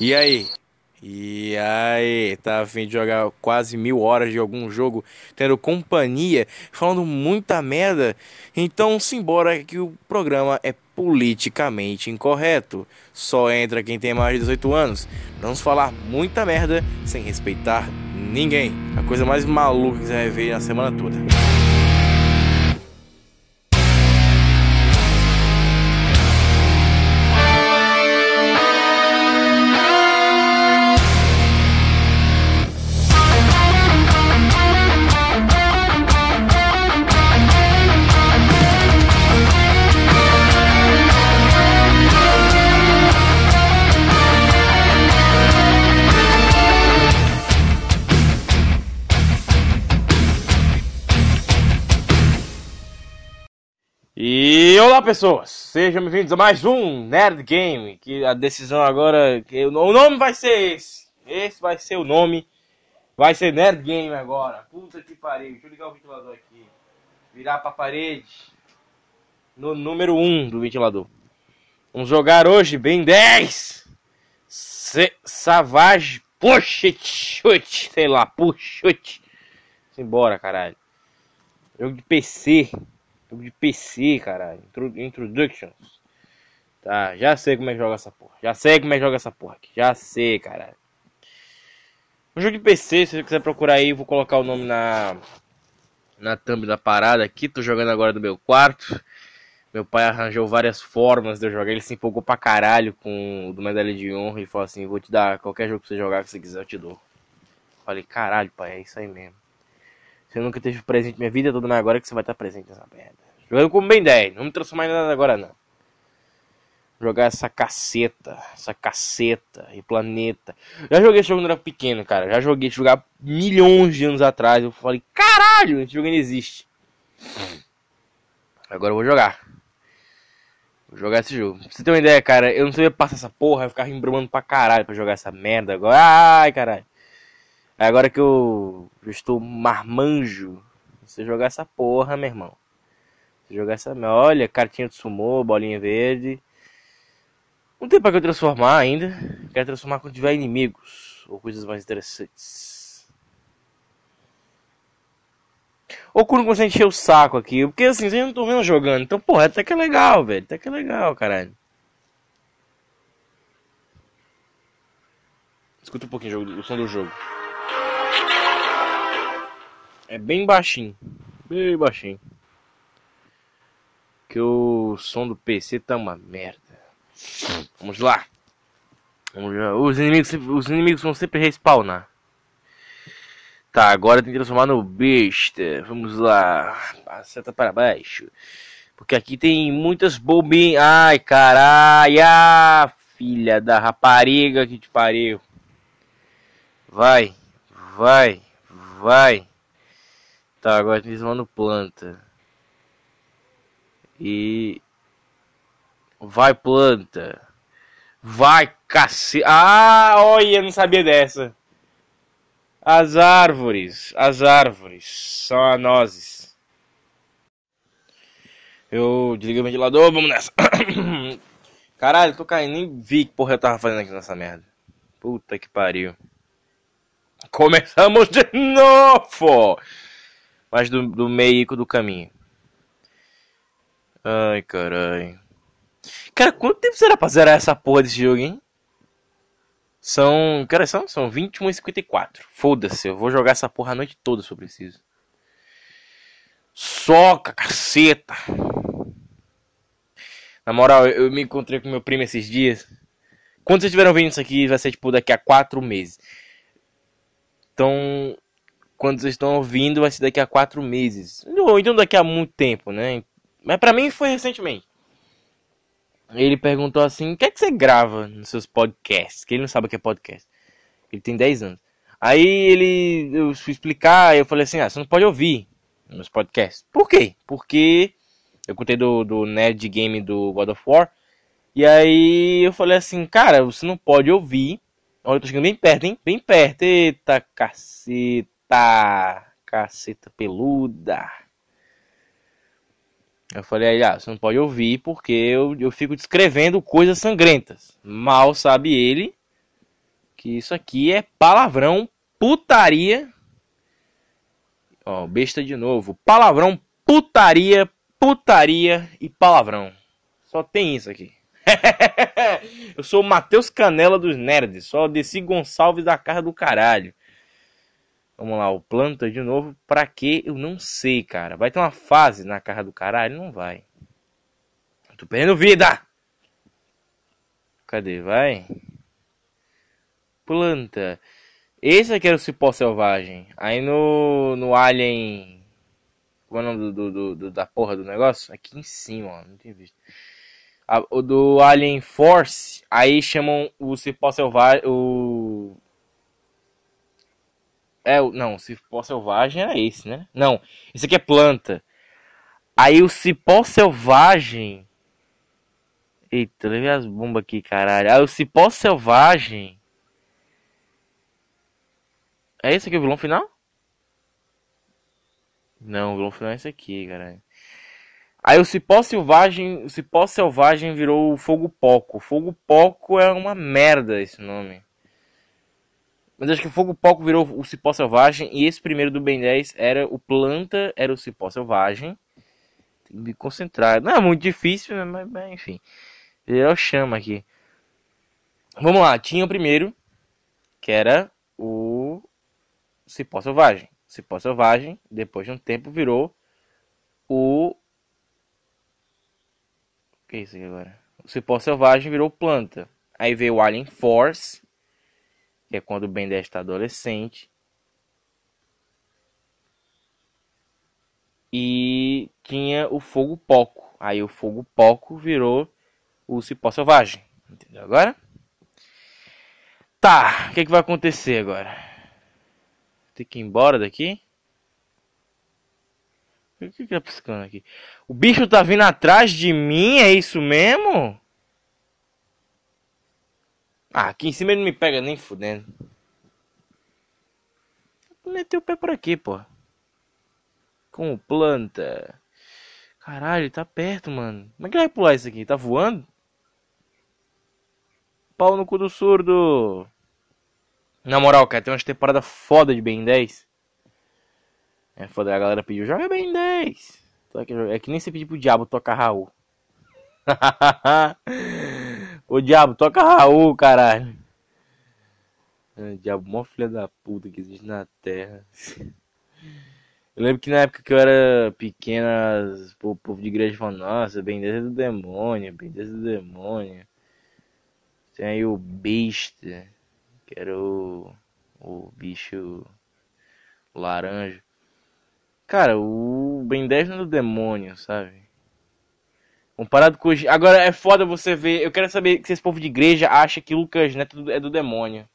E aí? E aí, tá a fim de jogar quase mil horas de algum jogo, tendo companhia, falando muita merda? Então simbora que o programa é politicamente incorreto. Só entra quem tem mais de 18 anos. Vamos falar muita merda sem respeitar ninguém. A coisa mais maluca que você vai ver na semana toda. Olá pessoas, sejam bem-vindos a mais um Nerd Game, que a decisão agora, que o nome vai ser esse, esse vai ser o nome, vai ser Nerd Game agora, puta que pariu, deixa eu ligar o ventilador aqui, virar pra parede, no número 1 um do ventilador. Vamos jogar hoje bem 10, Se Savage Push Chute, sei lá, Push Chute, simbora caralho, jogo de PC. Jogo de PC, caralho. Introductions. Tá, já sei como é que joga essa porra. Já sei como é que joga essa porra aqui. Já sei, caralho. Um jogo de PC, se você quiser procurar aí, vou colocar o nome na na thumb da parada aqui. Tô jogando agora do meu quarto. Meu pai arranjou várias formas de eu jogar. Ele se empolgou pra caralho com o do Medalha de Honra e falou assim: Vou te dar qualquer jogo pra você jogar que você quiser, eu te dou. Falei: Caralho, pai, é isso aí mesmo. Você nunca teve presente minha vida toda, mas agora que você vai estar presente nessa merda. Jogando como bem 10, não me transformar em nada agora não. Jogar essa caceta, essa caceta e planeta. Já joguei esse jogo quando era pequeno, cara. Já joguei, jogar milhões de anos atrás. Eu falei, caralho, esse jogo ainda existe. Agora eu vou jogar. Vou jogar esse jogo. Pra você ter uma ideia, cara, eu não sabia passar essa porra, eu ficava embromando pra caralho pra jogar essa merda agora. Ai, caralho. Agora que eu, estou marmanjo, você jogar essa porra, meu irmão. Você jogar essa. Olha, cartinha de sumô, bolinha verde. Não tem pra que eu transformar ainda. Quero transformar quando tiver inimigos ou coisas mais interessantes. Ou quando você encher o saco aqui. Porque assim, vocês não estão vendo jogando. Então, porra, até que é legal, velho. Até que é legal, caralho. Escuta um pouquinho o som do jogo. É bem baixinho. Bem baixinho. Que o som do PC tá uma merda. Vamos lá. Vamos lá. Os inimigos, os inimigos vão sempre respawnar. Tá, agora tem que transformar no besta. Vamos lá. Seta para baixo. Porque aqui tem muitas bobinhas. Ai, caralho. Filha da rapariga que te pariu. Vai. Vai. Vai. Tá, agora transformando planta. E. Vai, planta. Vai, cacete. Ah, olha, não sabia dessa. As árvores. As árvores. São a nozes. Eu desliguei o ventilador, vamos nessa. Caralho, tô caindo. Nem vi que porra eu tava fazendo aqui nessa merda. Puta que pariu. Começamos de novo! Mas do, do meio do caminho. Ai, caralho. Cara, quanto tempo será pra zerar essa porra desse jogo, hein? São. Cara, são, são 21 e 54. Foda-se, eu vou jogar essa porra a noite toda se eu preciso. Soca, caceta! Na moral, eu, eu me encontrei com meu primo esses dias. Quando vocês estiveram vendo isso aqui, vai ser tipo daqui a 4 meses. Então, quando vocês estão ouvindo, vai ser daqui a quatro meses. Ou então daqui a muito tempo, né? Mas para mim foi recentemente. Ele perguntou assim: o que é que você grava nos seus podcasts? Que ele não sabe o que é podcast. Ele tem 10 anos. Aí ele, eu fui explicar, eu falei assim: ah, você não pode ouvir nos podcasts. Por quê? Porque eu contei do, do Nerd Game do God of War. E aí eu falei assim: cara, você não pode ouvir. Olha, eu tô chegando bem perto, hein? Bem perto. Eita caceta. Caceta, peluda. Eu falei, ah, você não pode ouvir porque eu, eu fico descrevendo coisas sangrentas. Mal sabe ele Que isso aqui é palavrão, putaria. Ó, besta de novo. Palavrão, putaria, putaria e palavrão. Só tem isso aqui. eu sou o Matheus Canela dos Nerds. Só desci Gonçalves da casa do caralho. Vamos lá, o planta de novo. Pra quê? Eu não sei, cara. Vai ter uma fase na casa do caralho? Não vai. Tô perdendo vida! Cadê? Vai. Planta. Esse aqui era o cipó selvagem. Aí no, no Alien. Como é o nome do, do, do, da porra do negócio? Aqui em cima, ó. Não tinha visto. A, o do Alien Force. Aí chamam o cipó selvagem. O. É, não, cipó selvagem era esse, né? Não, esse aqui é planta. Aí o cipó selvagem. Eita, levei as bombas aqui, caralho. Aí o cipó selvagem. É esse aqui o vilão final? Não, o vilão final é esse aqui, caralho. Aí o cipó selvagem, o cipó selvagem virou o fogo poco. Fogo poco é uma merda esse nome. Mas acho que o Fogo Palco virou o Cipó Selvagem. E esse primeiro do Ben 10 era o Planta, era o Cipó Selvagem. Tem que me concentrar. Não é muito difícil, né? mas, mas enfim. Ele chama aqui. Vamos lá, tinha o primeiro, que era o Cipó Selvagem. Cipó Selvagem, depois de um tempo, virou o. O que é isso aqui agora? O Cipó Selvagem virou planta. Aí veio o Alien Force que é quando o Ben 10 está adolescente. E tinha o fogo poco. Aí o fogo poco virou o cipó selvagem. Entendeu agora? Tá, o que, que vai acontecer agora? Tem que ir embora daqui? O que, que tá piscando aqui? O bicho tá vindo atrás de mim, é isso mesmo? Ah, aqui em cima ele não me pega nem fudendo. Meteu o pé por aqui, pô. Com planta. Caralho, tá perto, mano. Como é que ele vai pular isso aqui? Tá voando? Pau no cu do surdo. Na moral, cara, tem umas temporadas foda de Ben 10. É foda, a galera pediu, joga Ben 10. É que nem você pediu pro diabo tocar Raul. Ô diabo, toca Raul, caralho. É, diabo, mó filha da puta que existe na terra. Eu lembro que na época que eu era pequena, o povo de igreja falando, nossa, é do demônio, é do demônio. Tem aí o besta, que era o, o bicho laranja. Cara, o Ben 10 não é do demônio, sabe? Comparado com os... Agora é foda você ver. Eu quero saber se esse povo de igreja acha que Lucas Neto é do demônio.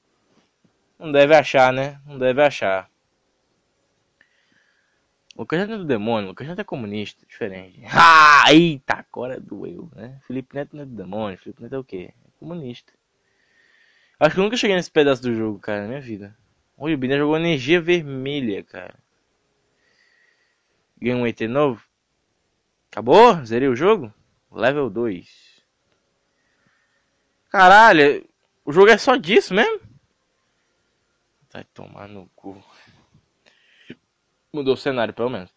Não deve achar, né? Não deve achar. Lucas Neto é do demônio, Lucas Neto é comunista, diferente. Ah, eita, agora doeu, né? Felipe Neto não é do demônio, Felipe Neto é o quê? É comunista. Acho que eu nunca cheguei nesse pedaço do jogo, cara, na minha vida. Oi, o Bina jogou energia vermelha, cara. Ganhei um ET novo. Acabou? Zerei o jogo? Level 2. Caralho, o jogo é só disso mesmo? Vai tomar no cu. Mudou o cenário, pelo menos.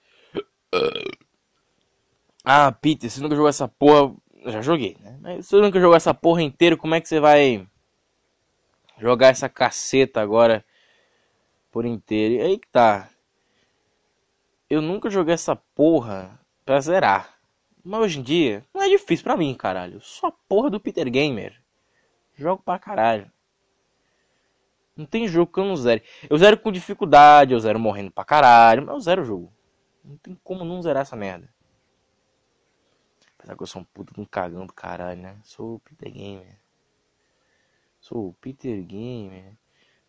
Ah, Peter, você nunca jogou essa porra. Eu já joguei, né? Mas você nunca jogou essa porra inteira, como é que você vai jogar essa caceta agora por inteiro? E aí que tá. Eu nunca joguei essa porra pra zerar. Mas hoje em dia, não é difícil pra mim, caralho. Só porra do Peter Gamer. Jogo pra caralho. Não tem jogo que eu não zero. Eu zero com dificuldade, eu zero morrendo pra caralho, mas eu zero o jogo. Não tem como não zerar essa merda. Apesar que eu sou um puto com cagão do caralho, né? Sou o Peter Gamer. Sou o Peter Gamer.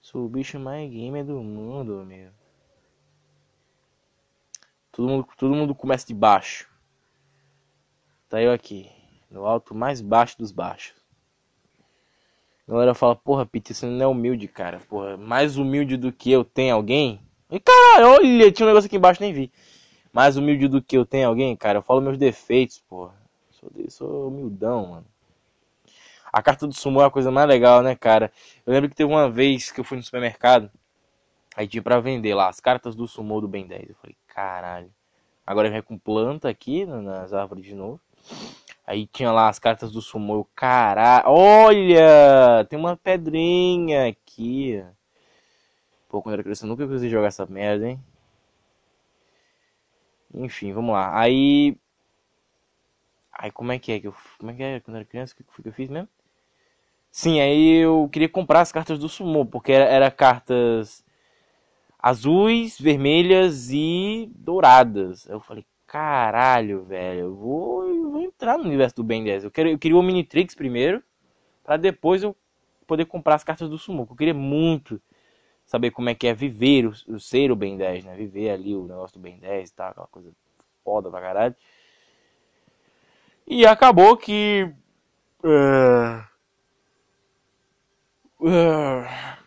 Sou o bicho mais gamer do mundo, meu. Todo mundo, todo mundo começa de baixo. Tá eu aqui, no alto mais baixo dos baixos. A galera fala, porra, Peter, você não é humilde, cara. Porra, mais humilde do que eu tem alguém? E caralho, olha, tinha um negócio aqui embaixo, nem vi. Mais humilde do que eu tem alguém, cara. Eu falo meus defeitos, porra. Sou, sou humildão, mano. A carta do sumo é a coisa mais legal, né, cara? Eu lembro que teve uma vez que eu fui no supermercado, aí tinha pra vender lá as cartas do sumo do Ben 10. Eu falei, caralho. Agora vem com planta aqui nas árvores de novo. Aí tinha lá as cartas do sumo. Eu, caralho, olha! Tem uma pedrinha aqui. Pô, quando eu era criança eu nunca consegui jogar essa merda, hein? Enfim, vamos lá. Aí. Aí como é que é que eu. Como é que é quando eu era criança? O que foi que eu fiz mesmo? Sim, aí eu queria comprar as cartas do Sumo, porque era, era cartas azuis, vermelhas e douradas. Eu falei, caralho, velho, eu vou, eu vou entrar no universo do Ben 10. Eu, quero, eu queria o Minitrix primeiro, para depois eu poder comprar as cartas do Sumo. Eu queria muito saber como é que é viver, o, o ser o Ben 10, né? Viver ali o negócio do Ben 10 e tal, aquela coisa foda pra caralho. E acabou que. Uh, uh,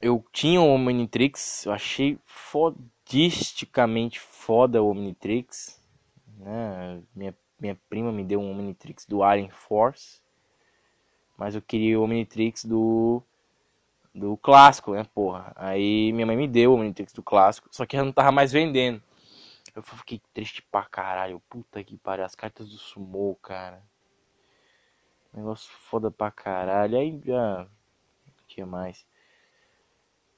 eu tinha o Omnitrix, eu achei fodisticamente foda o Omnitrix. Né? Minha, minha prima me deu um Omnitrix do Alien Force. Mas eu queria o Omnitrix do do clássico, né, porra. Aí minha mãe me deu o Omnitrix do clássico, só que ela não tava mais vendendo. Eu fiquei triste pra caralho. Puta que pariu, as cartas do Sumo, cara. Negócio foda pra caralho. Aí já tinha mais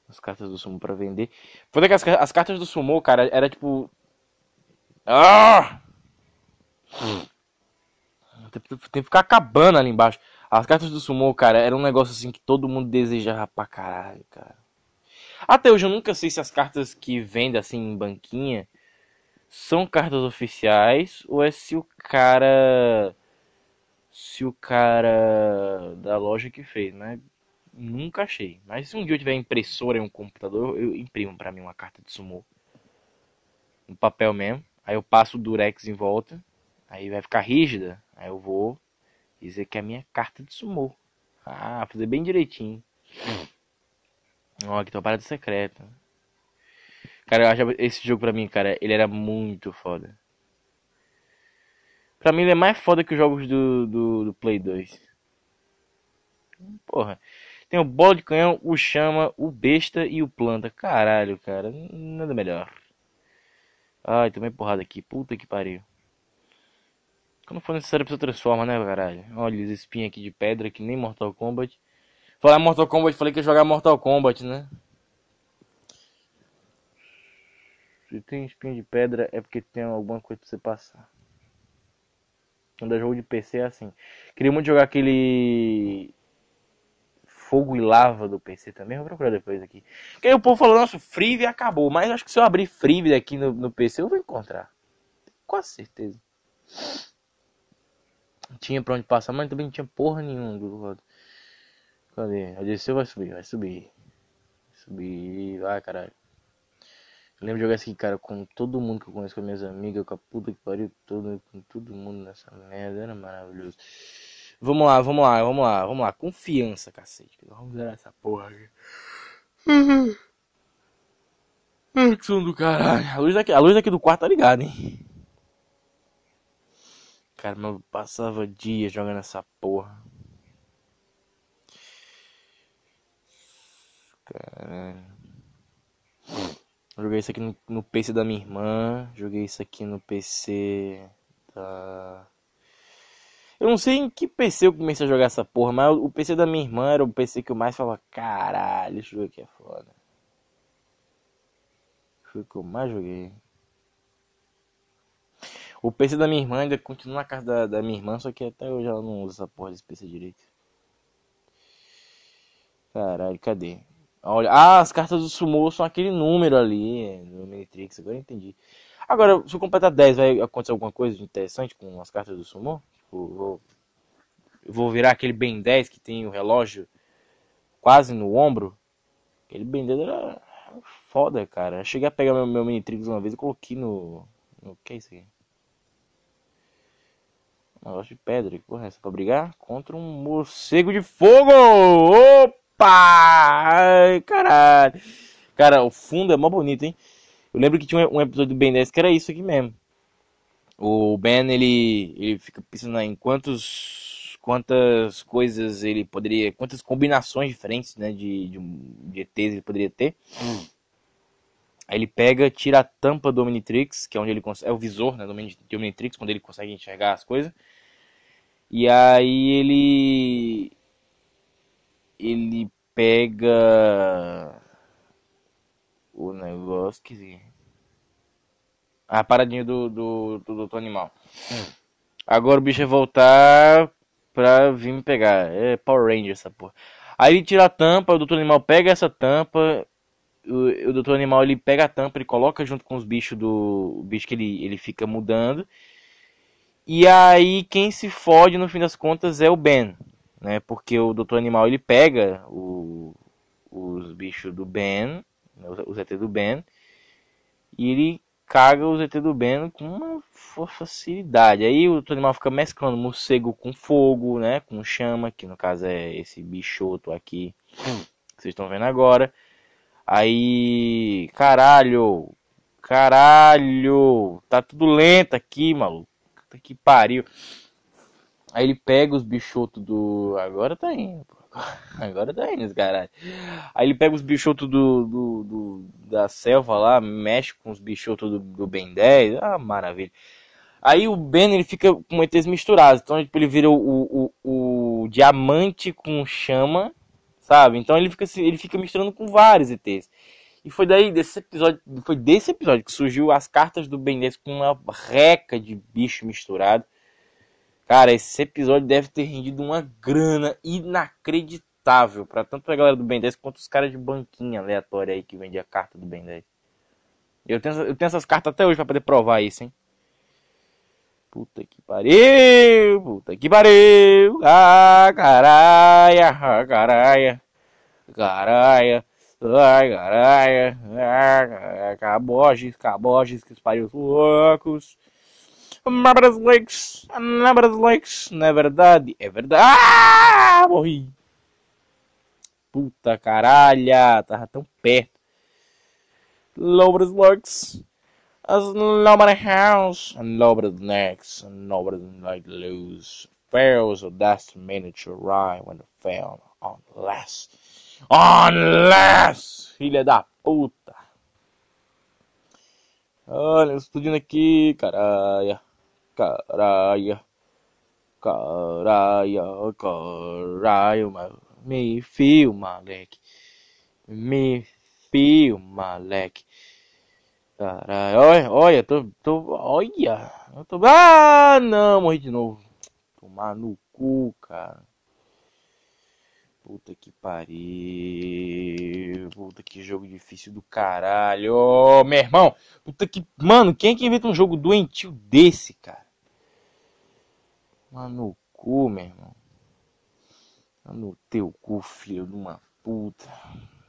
as cartas do Sumo pra vender. Foda que as, as cartas do Sumo, cara, era tipo. Ah! Tem, tem que ficar acabando ali embaixo. As cartas do Sumo, cara, era um negócio assim que todo mundo desejava pra caralho, cara. Até hoje eu nunca sei se as cartas que vendem assim em banquinha são cartas oficiais ou é se o cara se o cara da loja que fez, né? Nunca achei. Mas se um dia eu tiver impressora em um computador, eu imprimo para mim uma carta de sumo. No papel mesmo. Aí eu passo o durex em volta. Aí vai ficar rígida. Aí eu vou dizer que é a minha carta de sumo. Ah, fazer bem direitinho. Ó, aqui tem uma parada secreta. Cara, eu acho esse jogo pra mim, cara, ele era muito foda. Pra mim ele é mais foda que os jogos do, do, do Play 2. Porra. Tem o bola de canhão, o chama, o besta e o planta. Caralho, cara. Nada melhor. Ai, tomei porrada aqui. Puta que pariu. Quando for necessário, você transforma, né, caralho? Olha, os espinhos aqui de pedra que nem Mortal Kombat. Falar Mortal Kombat, falei que ia jogar Mortal Kombat, né? Se tem espinho de pedra é porque tem alguma coisa pra você passar. Quando é jogo de PC é assim. Queria muito jogar aquele fogo e lava do PC também. Vou procurar depois aqui. Porque aí o povo falou, nossa, Freeve acabou. Mas acho que se eu abrir Freeve aqui no, no PC eu vou encontrar. Com certeza. Tinha pra onde passar, mas também não tinha porra nenhuma do lado. Cadê? Vai subir, vai subir. Vai subir. Vai, caralho. Eu lembro de jogar assim, cara, com todo mundo que eu conheço, com minhas amigas, com a puta que pariu todo, com todo mundo nessa merda, era maravilhoso. Vamos lá, vamos lá, vamos lá, vamos lá. Confiança, cacete. Vamos zerar essa porra aqui. Ai, que som do caralho. A luz daqui, a luz daqui do quarto tá ligada, hein? Cara, mas eu passava dias jogando essa porra. Caralho. Joguei isso aqui no, no, PC da minha irmã. Joguei isso aqui no PC da. Eu não sei em que PC eu comecei a jogar essa porra, mas o PC da minha irmã era o PC que eu mais falava: caralho, esse jogo aqui é foda. Foi o que eu mais joguei. O PC da minha irmã ainda continua na casa da, da minha irmã, só que até hoje ela não usa essa porra desse PC direito. Caralho, cadê? Olha, ah, as cartas do Sumo são aquele número ali do Omnitrix, agora eu entendi. Agora, se eu completar 10, vai acontecer alguma coisa interessante com as cartas do Sumo? Tipo, vou, virar aquele Ben 10 que tem o relógio quase no ombro. Aquele Ben 10 era foda, cara. Eu cheguei a pegar meu, meu Omnitrix uma vez e coloquei no. no que é isso aqui? Negócio de pedra, que porra é essa? Pra brigar contra um morcego de fogo! Opa! Ai, caralho. Cara, o fundo é mó bonito, hein? Eu lembro que tinha um episódio do Ben 10 que era isso aqui mesmo. O Ben, ele, ele fica pensando em quantos quantas coisas ele poderia, quantas combinações diferentes, né, de, de, de ETs ele poderia ter. Hum. Aí ele pega, tira a tampa do Omnitrix, que é onde ele consegue, é o visor, né, do Omnitrix, quando ele consegue enxergar as coisas. E aí ele ele pega o negócio que a paradinha do do, do, do animal. Hum. Agora o bicho vai voltar pra vir me pegar. É Power Ranger essa porra. Aí ele tira a tampa, o doutor animal pega essa tampa, o, o doutor animal ele pega a tampa, ele coloca junto com os bichos do. O bicho que ele, ele fica mudando. E aí quem se fode no fim das contas é o Ben. Né? Porque o doutor animal ele pega o, os bichos do Ben, né? os ET do Ben, e ele caga o ZT do Ben com uma facilidade. Aí o animal fica mesclando morcego com fogo, né? Com chama, que no caso é esse bichoto aqui que vocês estão vendo agora. Aí, caralho, caralho, tá tudo lento aqui, maluco. Que pariu. Aí ele pega os bichotos do. Agora tá indo. Agora tá indo, caralho. Aí ele pega os bichotos do, do, do, da selva lá, mexe com os bichotos do, do Ben 10. Ah, maravilha. Aí o Ben ele fica com ETs misturados. Então tipo, ele vira o, o, o, diamante com chama, sabe? Então ele fica, ele fica misturando com vários ETs. E foi daí desse episódio, foi desse episódio que surgiu as cartas do Ben 10 com uma reca de bicho misturado. Cara, esse episódio deve ter rendido uma grana inacreditável para tanto a galera do Ben 10 quanto os caras de banquinha aleatória aí que vendia carta do Ben 10. Eu tenho, eu tenho essas cartas até hoje para poder provar isso, hein? Puta que pariu! Puta que pariu! Ah, caralho! Ah, caralho! Caralho! Ai, caralho! Ah, caboges, caboges, que pariu loucos! Lakes, não é verdade? É verdade. Ah, morri. Puta caralha, tava tão perto. Lobras Lakes, as Lobras House, Lobras Necks, Lobras Like Lose. Fails of that miniature rye when it fell unless. Unless! Filha da puta. Olha, explodindo aqui, caralho. Caralho. Caralho, caralho, me fio, moleque. Me fio, moleque. Caralho, olha, olha, tô, tô, olha. Eu tô, ah, não, morri de novo. Tomar no cu, cara. Puta que pariu. Puta que jogo difícil do caralho. Ô, meu irmão. Puta que. Mano, quem é que inventa um jogo doentio desse, cara? Mano, no cu, meu irmão. No teu cu, filho de uma puta.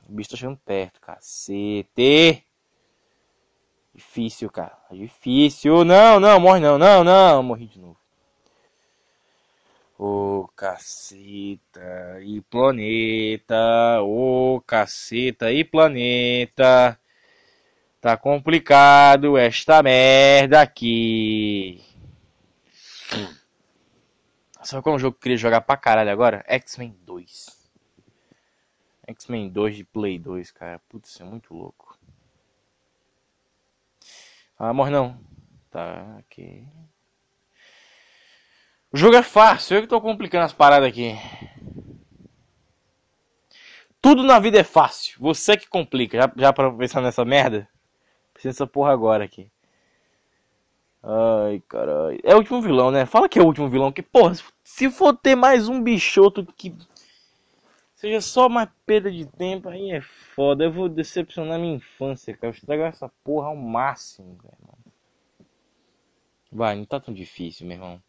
O bicho tá chegando perto, cacete. Difícil, cara. Difícil. Não, não, morre não. Não, não. Morri de novo. Ô oh, caceta e planeta. Ô oh, caceta e planeta. Tá complicado esta merda aqui. Sabe qual é um jogo que eu queria jogar pra caralho agora? X-Men 2. X-Men 2 de Play 2, cara. Putz, isso é muito louco. Ah, morre não. Tá, aqui. O jogo é fácil, eu que tô complicando as paradas aqui. Tudo na vida é fácil. Você que complica. Já, já pra pensar nessa merda? Precisa dessa porra agora aqui. Ai, caralho. É o último vilão, né? Fala que é o último vilão. Que, porra, se for ter mais um bichoto que seja só mais perda de tempo, aí é foda. Eu vou decepcionar minha infância, cara. Eu estragar essa porra ao máximo, irmão. Vai, não tá tão difícil, meu irmão.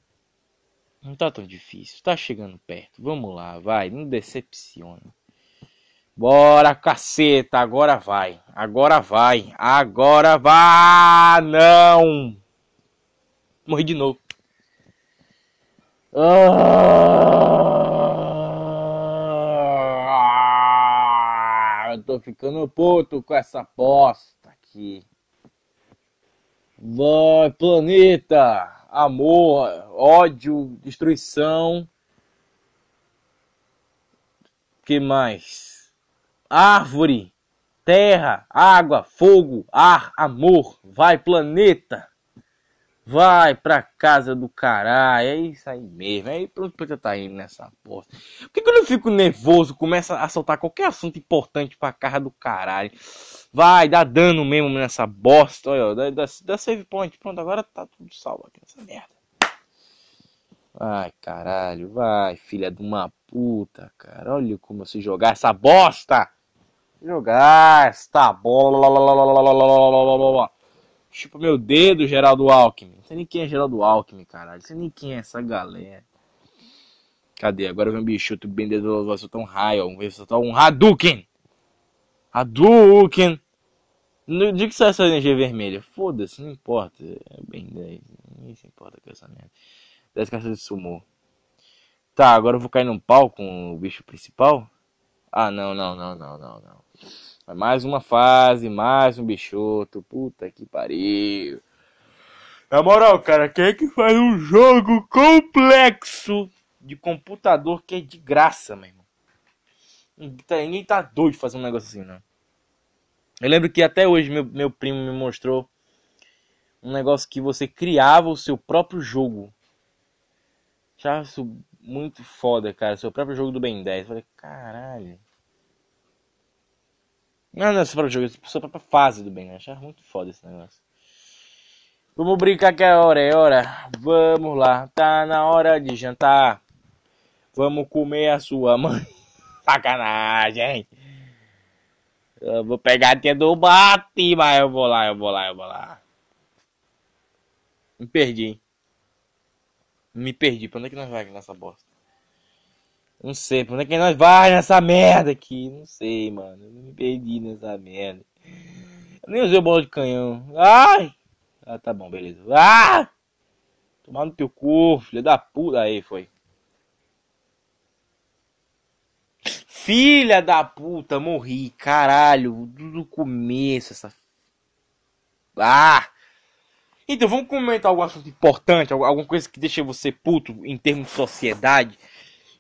Não tá tão difícil. Tá chegando perto. Vamos lá, vai. Não decepciona. Bora, caceta. Agora vai. Agora vai. Agora vai. Não. Morri de novo. Ah, eu tô ficando puto com essa bosta aqui. Vai, planeta! Amor, ódio, destruição. Que mais? Árvore, terra, água, fogo, ar, amor. Vai, planeta. Vai pra casa do caralho. É isso aí mesmo. É pra eu tá indo nessa porra. Por que quando eu fico nervoso, começa a soltar qualquer assunto importante pra casa do caralho? Vai, dá dano mesmo nessa bosta. Olha, dá, dá, dá save point. Pronto, agora tá tudo salvo aqui nessa merda. Ai, caralho, vai, filha de uma puta, cara. Olha como eu sei jogar essa bosta. Jogar esta bola. Chupa meu dedo, Geraldo Alckmin. Não sei nem quem é Geraldo Alckmin, caralho. Não sei nem quem é essa galera. Cadê? Agora vem um bicho, bem dedo, vai soltar um raio. Vamos soltar um Hadouken. Hadouken. Dia que sai essa energia vermelha, foda-se, não importa. É bem 10. Ninguém se importa com essa merda. 10 caixas de sumô. Tá, agora eu vou cair num pau com o bicho principal? Ah, não, não, não, não, não, não. Mais uma fase, mais um bichoto. Puta que pariu. Na moral, cara, quem é que faz um jogo complexo de computador que é de graça, meu irmão? Ninguém tá doido de fazer um negócio assim, não. Eu lembro que até hoje meu, meu primo me mostrou um negócio que você criava o seu próprio jogo. Já isso muito foda, cara. Seu próprio jogo do Ben 10. Eu falei, caralho. Não, não é seu próprio jogo, é sua própria fase do Ben 10. Achava muito foda esse negócio. Vamos brincar que é hora, é hora. Vamos lá, tá na hora de jantar. Vamos comer a sua mãe. Sacanagem. Eu vou pegar a tia do bate, mas eu vou lá, eu vou lá, eu vou lá. Me perdi. Me perdi. Pra onde é que nós vai nessa bosta? Não sei. Pra onde é que nós vai nessa merda aqui? Não sei, mano. Eu me perdi nessa merda. Eu nem usei o bola de canhão. Ai! Ah, tá bom, beleza. Ah! Tomar no teu cu, filha da puta. Aí, foi. Filha da puta, morri, caralho, do começo essa. Ah! Então vamos comentar algum assunto importante, alguma coisa que deixa você puto em termos de sociedade.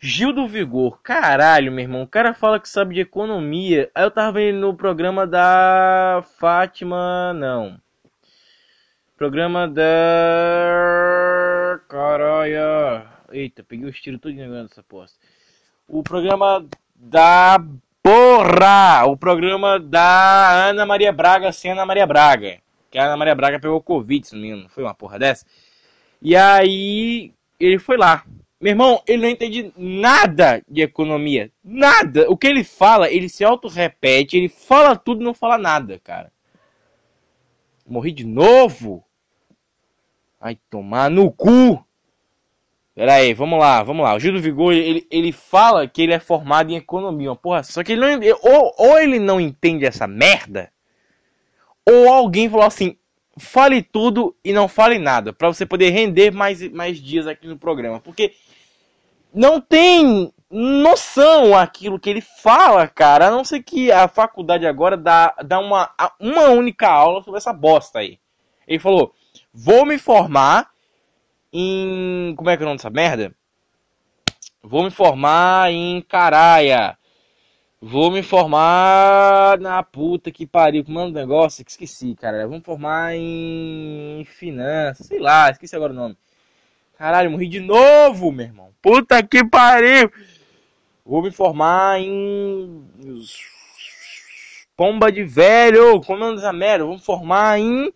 Gil do Vigor, caralho, meu irmão, o cara fala que sabe de economia. Aí eu tava vendo no programa da Fátima, não. Programa da. Caralho. Eita, peguei o estilo todo dessa posta. O programa da porra! O programa da Ana Maria Braga sem Ana Maria Braga. Que a Ana Maria Braga pegou Covid, se não me engano, foi uma porra dessa. E aí ele foi lá. Meu irmão, ele não entende nada de economia. Nada. O que ele fala, ele se auto-repete, ele fala tudo e não fala nada, cara. Morri de novo? Vai tomar no cu! Pera aí, vamos lá, vamos lá. O Gil do Vigor, ele, ele fala que ele é formado em economia. Porra, só que ele não. Ou, ou ele não entende essa merda, ou alguém falou assim: fale tudo e não fale nada. para você poder render mais, mais dias aqui no programa. Porque não tem noção aquilo que ele fala, cara. A não ser que a faculdade agora dá, dá uma, uma única aula sobre essa bosta aí. Ele falou: vou me formar em. Como é que é o nome dessa merda? Vou me formar em Caraia. Vou me formar na puta que pariu. Como é um negócio que esqueci, cara. Me formar em finanças. Sei lá, esqueci agora o nome. Caralho, morri de novo, meu irmão. Puta que pariu. Vou me formar em. Pomba de velho. Como é dessa merda? Vou me formar em.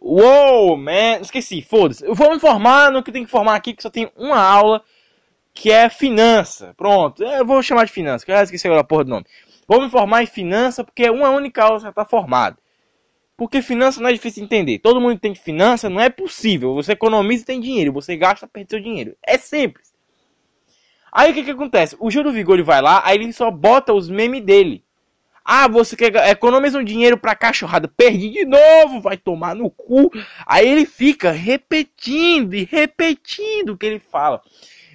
Uou, man. Esqueci, foda-se. Eu vou me informar no que tem que formar aqui, que só tem uma aula, que é finança. Pronto, eu vou chamar de finança, que eu esqueci agora a porra do nome. Vou me formar em finança porque é uma única aula já está formada. Porque finança não é difícil de entender. Todo mundo entende finança, não é possível. Você economiza e tem dinheiro, você gasta, perde seu dinheiro. É simples. Aí o que que acontece? O do Vigor vai lá, aí ele só bota os memes dele. Ah, você quer economiza um dinheiro pra cachorrada. Perdi de novo, vai tomar no cu. Aí ele fica repetindo e repetindo o que ele fala.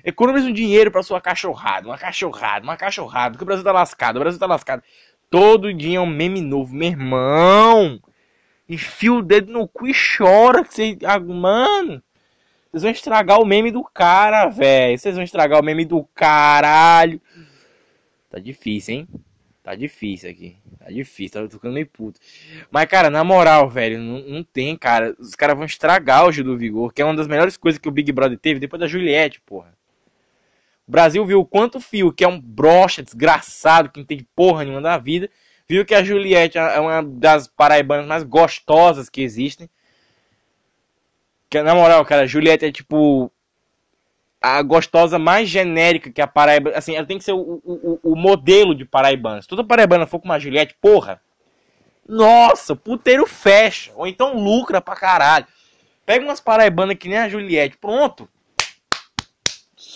Economiza um dinheiro pra sua cachorrada, uma cachorrada, uma cachorrada, que o Brasil tá lascado, o Brasil tá lascado. Todo dia é um meme novo, meu irmão. Enfia o dedo no cu e chora. Que você... Ah, mano, vocês vão estragar o meme do cara, velho. Vocês vão estragar o meme do caralho. Tá difícil, hein? Tá difícil aqui. Tá difícil, tá ficando meio puto. Mas, cara, na moral, velho, não, não tem, cara. Os caras vão estragar o Gil do Vigor, que é uma das melhores coisas que o Big Brother teve depois da Juliette, porra. O Brasil viu o quanto fio, que é um brocha desgraçado, que não tem porra nenhuma da vida, viu que a Juliette é uma das paraibanas mais gostosas que existem. Que, na moral, cara, a Juliette é tipo a gostosa mais genérica que a Paraíba. Assim, ela tem que ser o, o, o modelo de paraibana. Se toda paraibana for com uma Juliette, porra. Nossa, puteiro fecha. Ou então lucra pra caralho. Pega umas paraibanas que nem a Juliette. Pronto.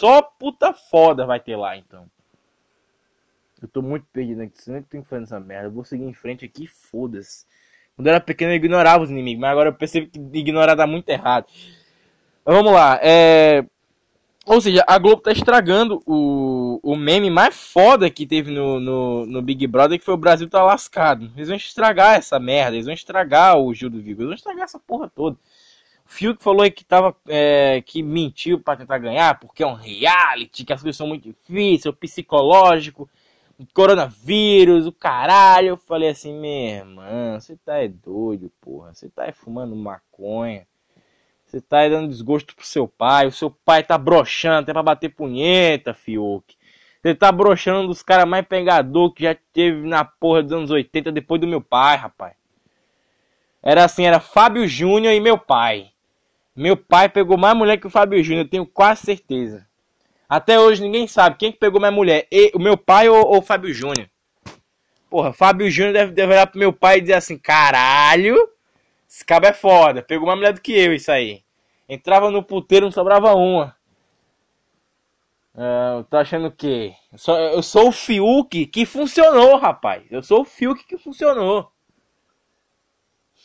Só puta foda vai ter lá, então. Eu tô muito perdido aqui. Você nem tem que fazer essa merda. Eu vou seguir em frente aqui, foda-se. Quando eu era pequeno eu ignorava os inimigos, mas agora eu percebo que ignorar dá muito errado. Vamos lá. É... Ou seja, a Globo tá estragando o, o meme mais foda que teve no, no, no, Big Brother, que foi o Brasil tá lascado. Eles vão estragar essa merda, eles vão estragar o Gil do Vigo, eles vão estragar essa porra toda. Fiuk falou que tava. É, que mentiu para tentar ganhar, porque é um reality, que as coisas são muito difíceis, o psicológico, o coronavírus, o caralho. Eu falei assim, minha irmã, você tá é doido, porra. Você tá é fumando maconha. Você tá aí dando desgosto pro seu pai. O seu pai tá broxando até pra bater punheta, Fiuk. Você tá broxando dos caras mais pegador que já teve na porra dos anos 80 depois do meu pai, rapaz. Era assim, era Fábio Júnior e meu pai. Meu pai pegou mais mulher que o Fábio Júnior, eu tenho quase certeza. Até hoje ninguém sabe quem que pegou mais mulher, o meu pai ou o Fábio Júnior. Porra, Fábio Júnior deve, deve olhar pro meu pai e dizer assim, caralho, esse cabo é foda, pegou mais mulher do que eu isso aí. Entrava no puteiro, não sobrava uma. Uh, eu tô achando que. Eu sou, eu sou o Fiuk que funcionou, rapaz. Eu sou o Fiuk que funcionou.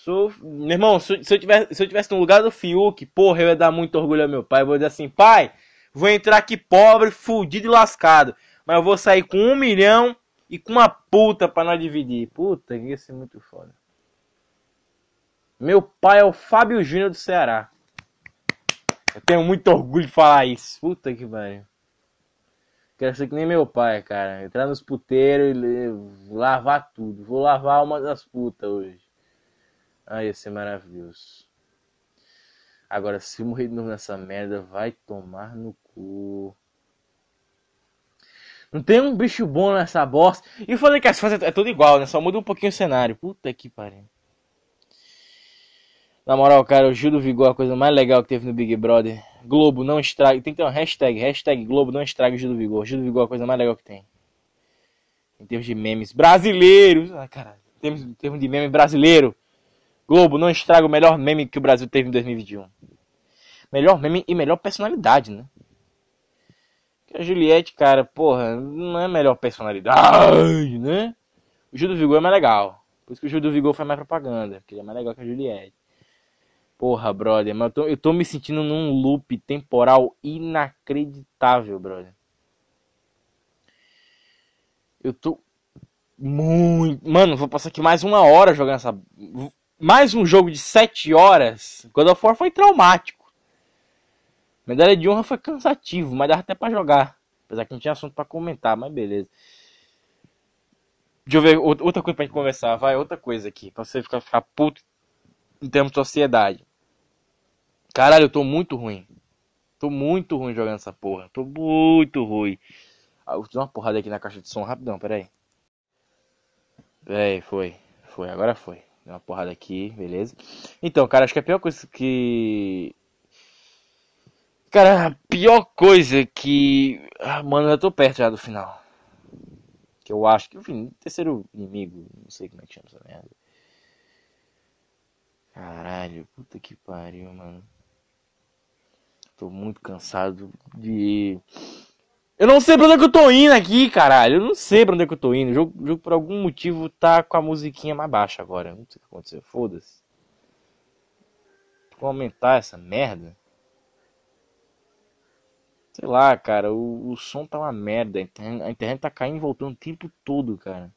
Sou. Meu irmão, se, eu tivesse, se eu tivesse no lugar do Fiuk, porra, eu ia dar muito orgulho ao meu pai. Eu vou dizer assim, pai, vou entrar aqui pobre, fudido e lascado. Mas eu vou sair com um milhão e com uma puta pra nós dividir. Puta, ia ser muito foda. Meu pai é o Fábio Júnior do Ceará. Eu tenho muito orgulho de falar isso. Puta que pariu. Quero ser que nem meu pai, cara. Entrar nos puteiros e lavar tudo. Vou lavar uma das putas hoje. Ai, ia ser maravilhoso. Agora, se eu morrer de novo nessa merda, vai tomar no cu. Não tem um bicho bom nessa bosta. E eu falei que as fases é tudo igual, né? Só muda um pouquinho o cenário. Puta que pariu. Na moral, cara, o Gil do Vigor é a coisa mais legal que teve no Big Brother. Globo não estraga. Tem que ter uma hashtag. Hashtag Globo não estraga o Gil do Vigor. Gil do Vigor é a coisa mais legal que tem. Em termos de memes brasileiros. Ah, caralho. Em termos de meme brasileiro. Globo não estraga o melhor meme que o Brasil teve em 2021. Melhor meme e melhor personalidade, né? Que a Juliette, cara, porra, não é melhor personalidade, né? O Gil do Vigor é mais legal. Por isso que o Gil do Vigor faz mais propaganda. Porque ele é mais legal que a Juliette. Porra, brother, mas eu tô, eu tô me sentindo num loop temporal inacreditável, brother. Eu tô muito. Mano, vou passar aqui mais uma hora jogando essa. Mais um jogo de 7 horas. God of War foi traumático. Medalha de honra foi cansativo, mas dava até pra jogar. Apesar que não tinha assunto pra comentar, mas beleza. Deixa eu ver outra coisa pra gente conversar. Vai, outra coisa aqui. Pra você ficar, ficar puto em termos de sociedade. Caralho, eu tô muito ruim. Tô muito ruim jogando essa porra. Tô muito ruim. Ah, dar uma porrada aqui na caixa de som rapidão, pera aí. É, foi. Foi, agora foi. Deu uma porrada aqui, beleza. Então, cara, acho que a pior coisa que. Cara, a pior coisa que. Ah, mano, eu tô perto já do final. Que eu acho que, enfim, terceiro inimigo. Não sei como é que chama essa merda. Caralho, puta que pariu, mano. Tô muito cansado de. Eu não sei pra onde é que eu tô indo aqui, caralho. Eu não sei pra onde é que eu tô indo. O jogo, jogo por algum motivo tá com a musiquinha mais baixa agora. Não sei o que aconteceu. Foda-se. Vou aumentar essa merda. Sei lá, cara. O, o som tá uma merda. A internet, a internet tá caindo e voltando o tempo todo, cara.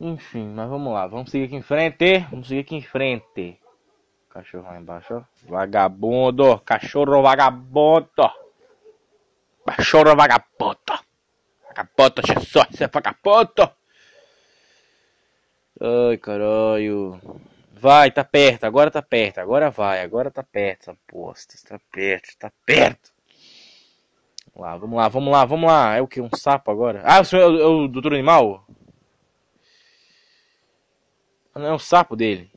Enfim, mas vamos lá. Vamos seguir aqui em frente. Vamos seguir aqui em frente. Cachorro lá embaixo, ó. Vagabundo. Cachorro vagabundo. Cachorro vagapoto. Vagapoto, Jesus, você é vagapoto. Ai, caralho. Vai, tá perto, agora tá perto, agora vai, agora tá perto essa posta, tá perto, tá perto. Vamos lá, vamos lá, vamos lá, vamos lá. É o que? Um sapo agora? Ah, o senhor é o, é o doutor animal? Não é o sapo dele.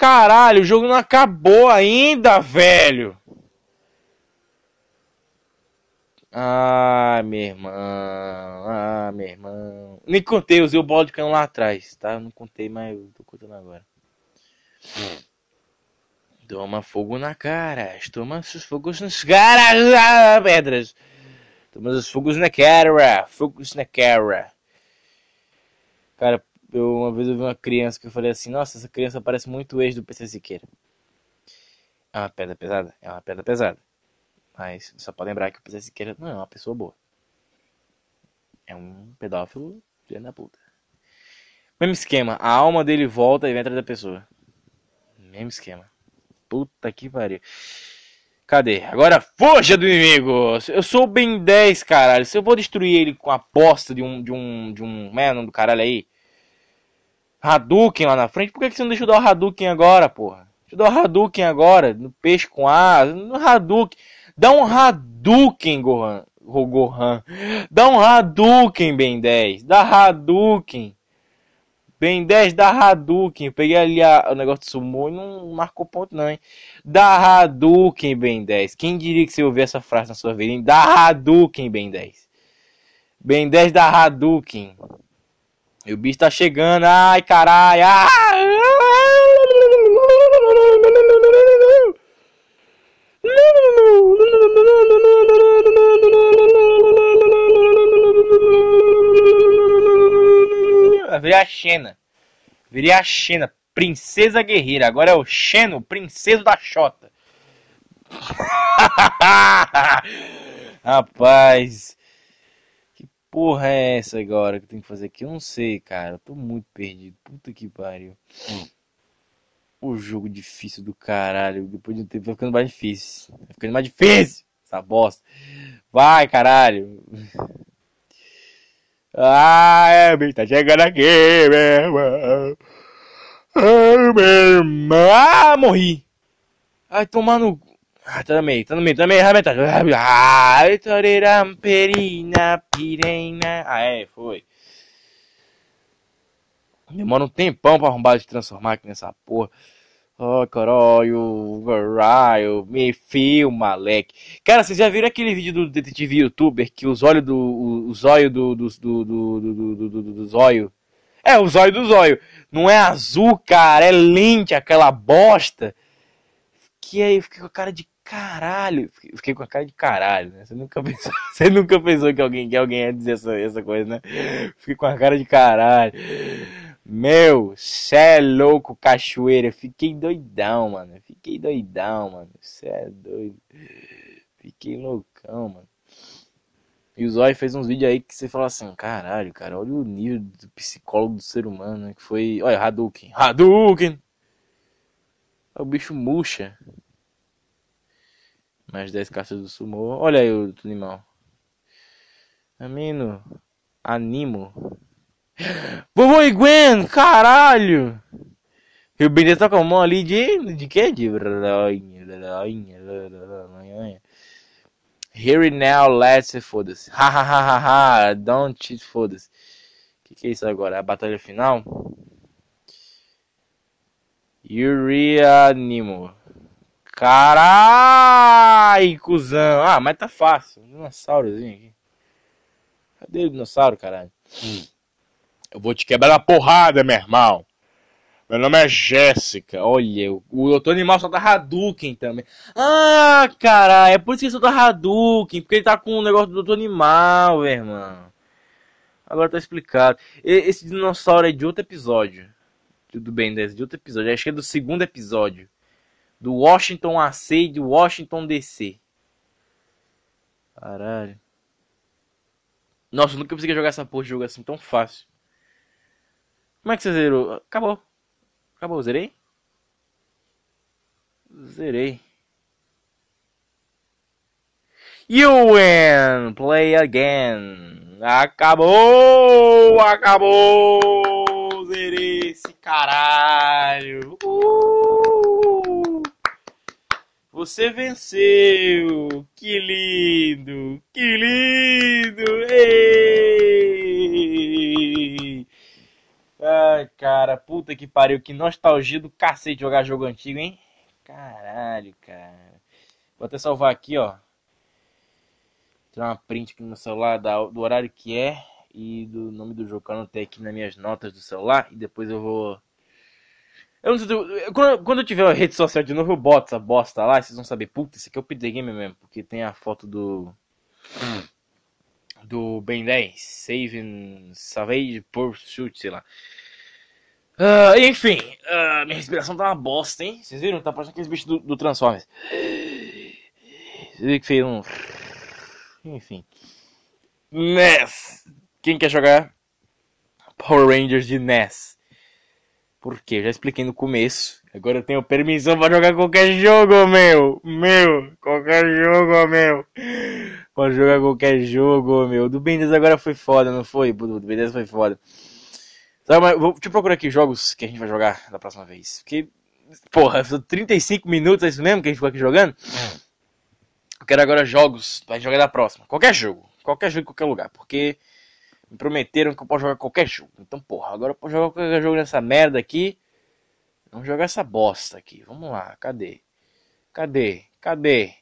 Caralho, o jogo não acabou ainda, velho. Ah, meu irmão. Ah, meu irmão. Nem contei, usei o bolo de cano lá atrás, tá? Não contei, mas eu tô contando agora. Toma fogo na cara. Toma os fogos nas caras. Ah, pedras. Toma os fogos na cara. Fogos na cara. Cara, eu uma vez eu vi uma criança que eu falei assim: Nossa, essa criança parece muito o ex do PC Siqueira. É uma pedra pesada? É uma pedra pesada. Mas só pode lembrar que o PC Siqueira não é uma pessoa boa. É um pedófilo filho da puta. Mesmo esquema, a alma dele volta e vem atrás da pessoa. Mesmo esquema. Puta que pariu. Cadê? Agora fuja do inimigo! Eu sou o Ben 10, caralho. Se eu vou destruir ele com a aposta de um. de um. de um. Como é do caralho aí? Hadouken lá na frente, por que, que você não deixa eu dar o Hadouken agora, porra? Deixa eu dar o Hadouken agora, no peixe com A, no Hadouken. Dá um Hadouken, Gohan. Gohan. Dá um Hadouken, Ben 10. Dá Hadouken. Ben 10 da Hadouken. Peguei ali a, o negócio de sumo e não marcou ponto não, hein? Da Hadouken, Ben 10. Quem diria que você ouviu essa frase na sua vida, hein? Da Hadouken, Ben 10. Ben 10 da Hadouken. E o bicho tá chegando. Ai, caralho. Ah! Virei a Xena. Virei a Xena. Princesa guerreira. Agora é o Xeno, princeso da Xota. Rapaz porra é essa agora que eu tenho que fazer aqui? Eu não sei, cara. Eu tô muito perdido. Puta que pariu. O jogo difícil do caralho. Depois de um tempo vai ficando mais difícil. Vai ficando mais difícil. Essa bosta. Vai, caralho. Ah, é, bicho, tá chegando aqui, meu irmão. Ah, meu irmão. Ah, morri. Ai, tomar no ah, tá no meio, tá no meio, tá no meio, arrebenta. Ai, toriram, perina, pirena. Ah, é, foi. Demora um tempão pra arrombar de transformar aqui nessa porra. Oh, caralho, caralho, me filma, moleque. Cara, vocês já viram aquele vídeo do detetive youtuber que os olhos do. O, zóio do. Do, do, do, do, do, zóio. É, o zóio do zóio. Não é azul, cara, é lente, aquela bosta. Que aí fiquei com a cara de caralho. Fiquei com a cara de caralho, né? Você nunca pensou, você nunca pensou que alguém, que alguém ia dizer essa, essa coisa, né? Fiquei com a cara de caralho. Meu, cê é louco, cachoeira. Fiquei doidão, mano. Fiquei doidão, mano. Cê é doido. Fiquei loucão, mano. E o Zói fez uns vídeos aí que você fala assim, caralho, cara, olha o nível do psicólogo do ser humano, né? Que foi. Olha, Hadouken. Hadouken! O bicho murcha. Mais 10 caças do sumo. Olha aí o animal. Amino. Animo. Vovô e Gwen, caralho! E o Benedito tá com a mão ali de. de quê? De. Here and now, let's foda-se. Ha ha ha ha ha, don't cheat, foda-se. Que, que é isso agora? A batalha final? Yuri Animo. Carai, cuzão. Ah, mas tá fácil. dinossaurozinho aqui. Cadê o dinossauro, caralho? Hum. Eu vou te quebrar na porrada, meu irmão. Meu nome é Jéssica. Olha, o, outro animal solta Hadouken também. Ah, caralho, é por isso que ele solta Hadouken. Porque ele tá com o um negócio do outro animal, meu irmão. Agora tá explicado. Esse dinossauro é de outro episódio. Tudo bem, é de outro episódio. Acho que é do segundo episódio do Washington AC e do Washington DC. Caralho. Nossa, eu nunca pensei jogar essa porra de jogo assim tão fácil. Como é que você zerou? Acabou. Acabou, zerei? Zerei. You win! Play again! Acabou! Acabou! Zerei esse caralho! Uh! Você venceu! Que lindo! Que lindo! Ei! Ai, cara, puta que pariu, que nostalgia do cacete jogar jogo antigo, hein? Caralho, cara. Vou até salvar aqui, ó. Tirar uma print aqui no celular do horário que é e do nome do jogo que eu anotei aqui nas minhas notas do celular. E depois eu vou. Eu não sei, quando, quando eu tiver a rede social de novo, eu boto essa bosta lá. Vocês vão saber, puta, esse aqui é o PD Game mesmo. Porque tem a foto do. Do Ben 10, Saving Savage Pursuit, sei lá. Uh, enfim, uh, minha respiração tá uma bosta, hein? Vocês viram? Tá parecendo aqueles bichos do, do Transformers. Vocês viram que fez um. Enfim. NES. Quem quer jogar Power Rangers de NES? Por quê? Já expliquei no começo. Agora eu tenho permissão para jogar qualquer jogo, meu. Meu. Qualquer jogo, meu. Pode jogar qualquer jogo, meu. Do Ben 10 agora foi foda, não foi? Do Ben 10 foi foda. Sabe, mas vou te procurar aqui jogos que a gente vai jogar da próxima vez. Porque, porra, 35 minutos, é isso mesmo que a gente ficou aqui jogando? Eu quero agora jogos pra jogar da próxima. Qualquer jogo. Qualquer jogo em qualquer lugar. Porque me prometeram que eu posso jogar qualquer jogo. Então, porra, agora eu posso jogar qualquer jogo nessa merda aqui. Vamos jogar essa bosta aqui. Vamos lá, cadê? Cadê? Cadê?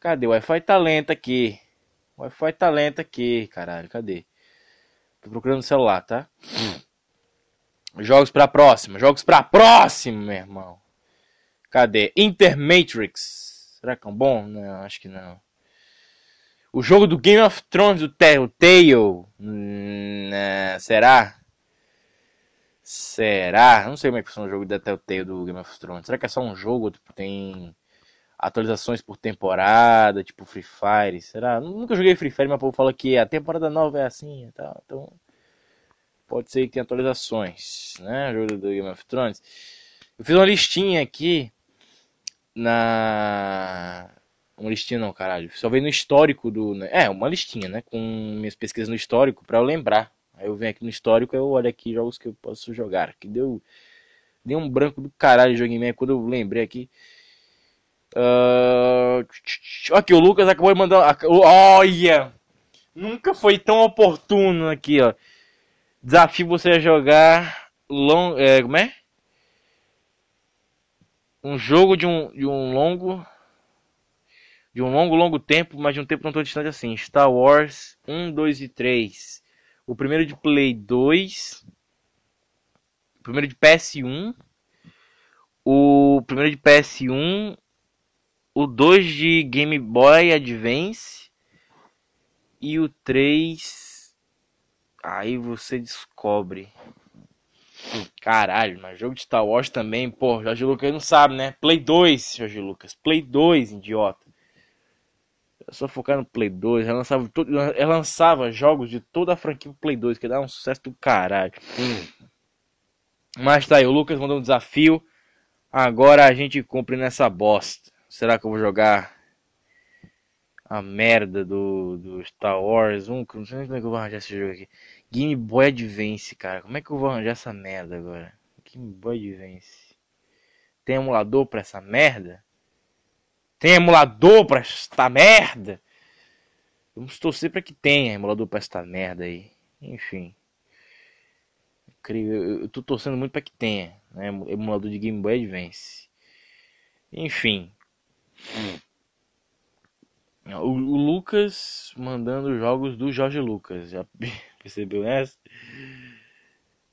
Cadê? O Wi-Fi tá lento aqui. O Wi-Fi tá lento aqui, caralho. Cadê? Tô procurando no celular, tá? Jogos pra próxima. Jogos pra próxima, meu irmão. Cadê? Intermatrix. Será que é um bom? Não, acho que não. O jogo do Game of Thrones, do Telltale. Hum, né, será? Será? Não sei como é que funciona o jogo da Telltale do Game of Thrones. Será que é só um jogo? Tipo, tem atualizações por temporada, tipo Free Fire? Será? Nunca joguei Free Fire, mas o povo fala que a temporada nova é assim e tal. Então, pode ser que tenha atualizações, né? O jogo do Game of Thrones. Eu fiz uma listinha aqui na. Uma listinha não, caralho. Só veio no histórico do. Né? É, uma listinha, né? Com minhas pesquisas no histórico para eu lembrar. Aí eu venho aqui no histórico eu olho aqui jogos que eu posso jogar. Que deu. Deu um branco do caralho de jogo quando eu lembrei aqui. Uh... Aqui, o Lucas acabou de mandar. Olha! Nunca foi tão oportuno aqui, ó. Desafio você a jogar. Long... É, como é? um jogo de um, de um longo de um longo, longo tempo, mas de um tempo não tão distante assim. Star Wars 1, 2 e 3. O primeiro de Play 2. O primeiro de PS1. O primeiro de PS1. O 2 de Game Boy Advance. E o 3. Aí você descobre. Caralho, mas jogo de Star Wars também, pô, Jorge Lucas não sabe, né? Play 2, Jorge Lucas. Play 2, idiota. Só focar no Play 2, ela lançava, todo, ela lançava jogos de toda a franquia Play 2, que dá um sucesso do caralho. Hum. Mas tá aí, o Lucas mandou um desafio. Agora a gente cumpre nessa bosta. Será que eu vou jogar a merda do, do Star Wars 1? Não sei como é que eu vou arranjar esse jogo aqui. Game Boy Advance, cara. Como é que eu vou arranjar essa merda agora? Game Boy Advance. Tem emulador pra essa merda? Tem emulador pra esta merda? Vamos torcer pra que tenha emulador pra esta merda aí. Enfim. Eu, tô torcendo muito pra que tenha. Né? Emulador de Game Boy Advance. Enfim. O, o Lucas mandando jogos do Jorge Lucas. Já Percebeu essa?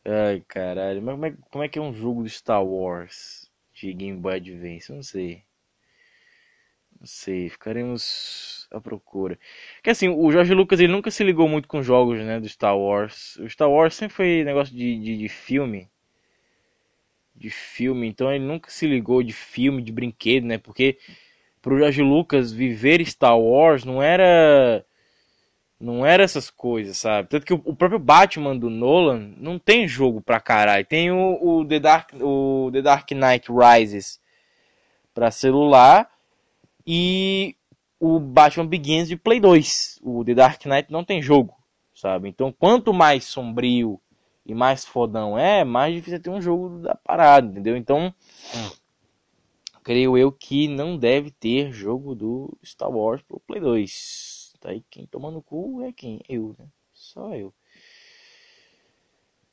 Ai, caralho. Mas como é, como é que é um jogo do Star Wars de Game Boy Advance? Eu não sei. Não sei, ficaremos à procura. Que assim, o Jorge Lucas ele nunca se ligou muito com jogos, né, do Star Wars. O Star Wars sempre foi negócio de, de, de filme. De filme, então ele nunca se ligou de filme, de brinquedo, né? Porque pro Jorge Lucas viver Star Wars não era não era essas coisas, sabe? Tanto que o, próprio Batman do Nolan não tem jogo pra caralho. Tem o, o, The, Dark, o The Dark Knight Rises pra celular e o Batman Begins de Play 2. O The Dark Knight não tem jogo, sabe? Então, quanto mais sombrio e mais fodão é, mais difícil é ter um jogo da parada, entendeu? Então, creio eu que não deve ter jogo do Star Wars pro Play 2. Tá aí quem toma no cu é quem? Eu, né? Só eu.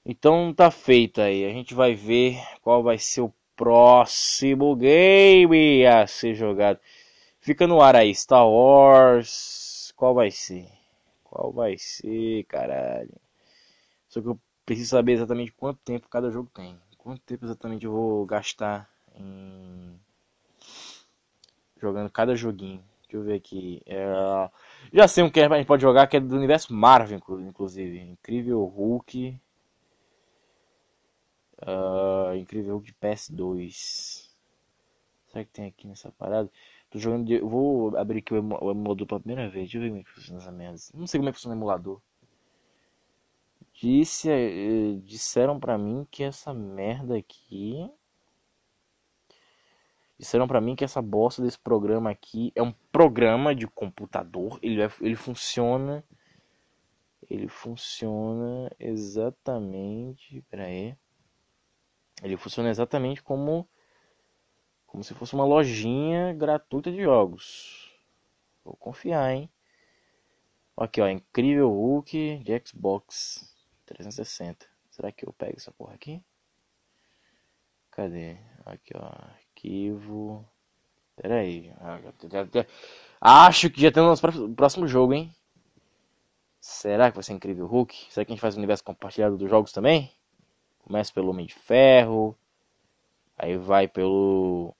Então tá feito aí. A gente vai ver qual vai ser o próximo game a ser jogado. Fica no ar aí, Star Wars. Qual vai ser? Qual vai ser, caralho? Só que eu preciso saber exatamente quanto tempo cada jogo tem. Quanto tempo exatamente eu vou gastar em jogando cada joguinho. Deixa eu ver aqui. É... Já sei um que a gente pode jogar que é do universo Marvel, inclusive. Incrível Hulk. Uh, Incrível Hulk de PS2. Será que tem aqui nessa parada? Tô jogando de... Vou abrir aqui o, emulador pela primeira vez. Deixa eu ver como é que funciona essa merda. Não sei como é que funciona o emulador. Disse, eh, disseram pra mim que essa merda aqui. Disseram pra mim que essa bosta desse programa aqui é um programa de computador. Ele, é, ele funciona. Ele funciona exatamente. Pera aí. Ele funciona exatamente como como se fosse uma lojinha gratuita de jogos. Vou confiar, hein? Aqui, ó, incrível Hulk de Xbox 360. Será que eu pego essa porra aqui? Cadê? Aqui, ó, arquivo. Pera aí. Acho que já tem o nosso próximo jogo, hein? Será que vai ser incrível Hulk? Será que a gente faz o universo compartilhado dos jogos também? Começa pelo Homem de Ferro. Aí vai pelo.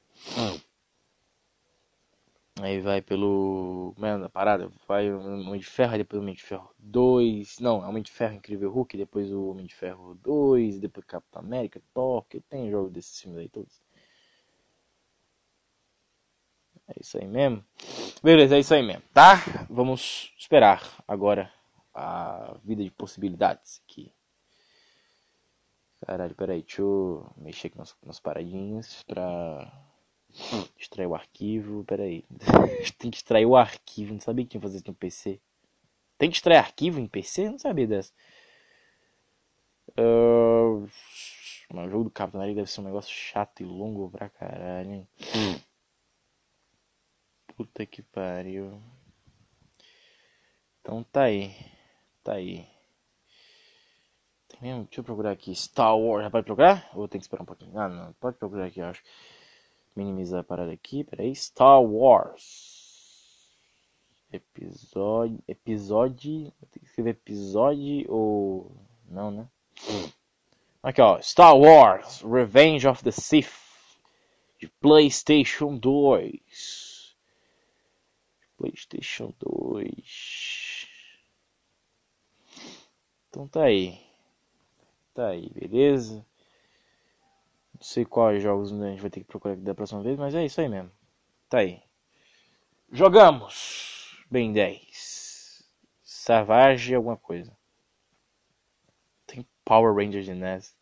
Aí vai pelo. Mano, parada. Vai o Homem de Ferro, depois o Homem de Ferro 2. Não, Homem de Ferro Incrível Hulk, depois o Homem de Ferro 2, depois Capitão América, Thor, tem jogo desses filmes aí todos. É isso aí mesmo. Beleza, é isso aí mesmo, tá? Vamos esperar agora a vida de possibilidades aqui. Caralho, peraí, deixa eu mexer aqui nas, nas paradinhas pra extrair o arquivo. Peraí, tem que extrair o arquivo, não sabia que tinha que fazer isso no PC. Tem que extrair arquivo em PC? Não sabia dessa. Uh... o jogo do Capitão América deve ser um negócio chato e longo pra caralho, hein? Puta que pariu. Então tá aí. Tá aí mesmo? Deixa eu procurar aqui. Star Wars. Já pode procurar? Ou tem que esperar um pouquinho? Ah, não. Pode procurar aqui, eu acho. Minimizar a parada aqui. Peraí. Star Wars. Episódio. Episódio. Tem que escrever episódio ou. Não, né? Aqui, ó. Star Wars. Revenge of the Sith. De PlayStation 2. PlayStation 2. Então tá aí. Tá aí, beleza? Não sei quais jogos a gente vai ter que procurar da próxima vez, mas é isso aí mesmo. Tá aí. Jogamos! Bem 10. Savage alguma coisa. Tem Power Rangers de NES.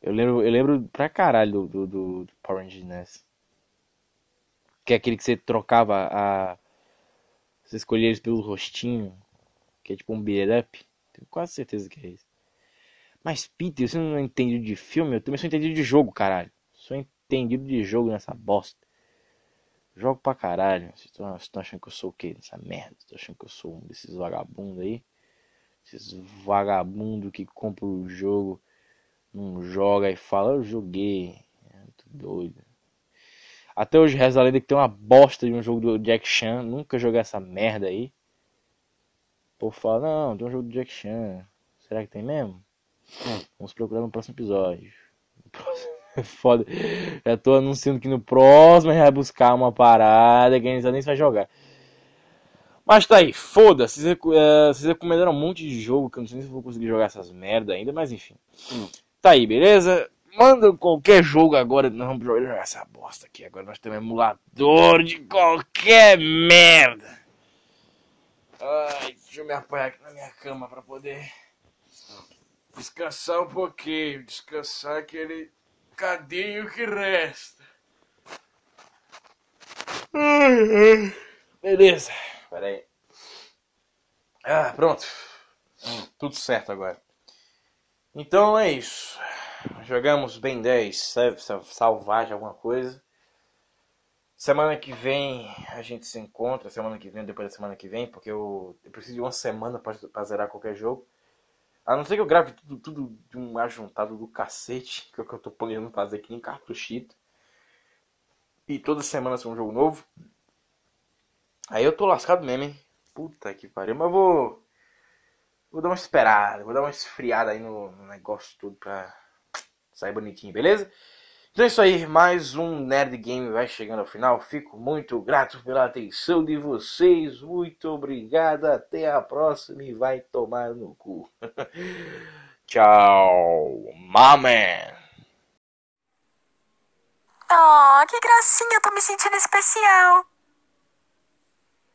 Eu lembro, eu lembro pra caralho do, do, do Power Rangers de NES. Que é aquele que você trocava a. Você escolhia eles pelo rostinho. Que é tipo um beat up. Tenho quase certeza que é isso. Mas, Peter, você não entende de filme? Eu também sou entendido de jogo, caralho. Sou entendido de jogo nessa bosta. Jogo pra caralho. Vocês estão achando que eu sou o quê? Nessa merda. Vocês estão achando que eu sou um desses vagabundos aí? Esses vagabundos que compram o jogo, não joga e fala, eu joguei. É muito doido. Até hoje reza a lenda que tem uma bosta de um jogo do Jack Chan. Nunca joguei essa merda aí. O povo fala, não, tem um jogo do Jack Chan. Será que tem mesmo? Vamos procurar no próximo episódio. É foda. Já tô anunciando que no próximo a gente vai buscar uma parada que a gente nem vai jogar. Mas tá aí, foda-se. Vocês, uh, vocês recomendaram um monte de jogo que eu não sei se vou conseguir jogar essas merda ainda, mas enfim. Tá aí, beleza? Manda qualquer jogo agora. Não vamos jogar essa bosta aqui. Agora nós temos emulador de qualquer merda. Ai, deixa eu me apoiar aqui na minha cama pra poder Descansar um pouquinho, descansar aquele cadinho que resta. Beleza. Pera aí. Ah, pronto. Tudo certo agora. Então é isso. Jogamos bem 10, salvagem alguma coisa. Semana que vem a gente se encontra, semana que vem, depois da semana que vem, porque eu, eu preciso de uma semana para zerar qualquer jogo. A não ser que eu grave tudo, tudo de um ajuntado do cacete, que é o que eu tô planejando fazer aqui em cartuchito. E toda semana ser um jogo novo. Aí eu tô lascado mesmo, hein? Puta que pariu. Mas vou. Vou dar uma esperada, vou dar uma esfriada aí no, no negócio tudo pra sair bonitinho, beleza? Então é isso aí, mais um Nerd Game vai chegando ao final. Fico muito grato pela atenção de vocês. Muito obrigado. Até a próxima e vai tomar no cu. Tchau, mamen. Oh, que gracinha, eu tô me sentindo especial.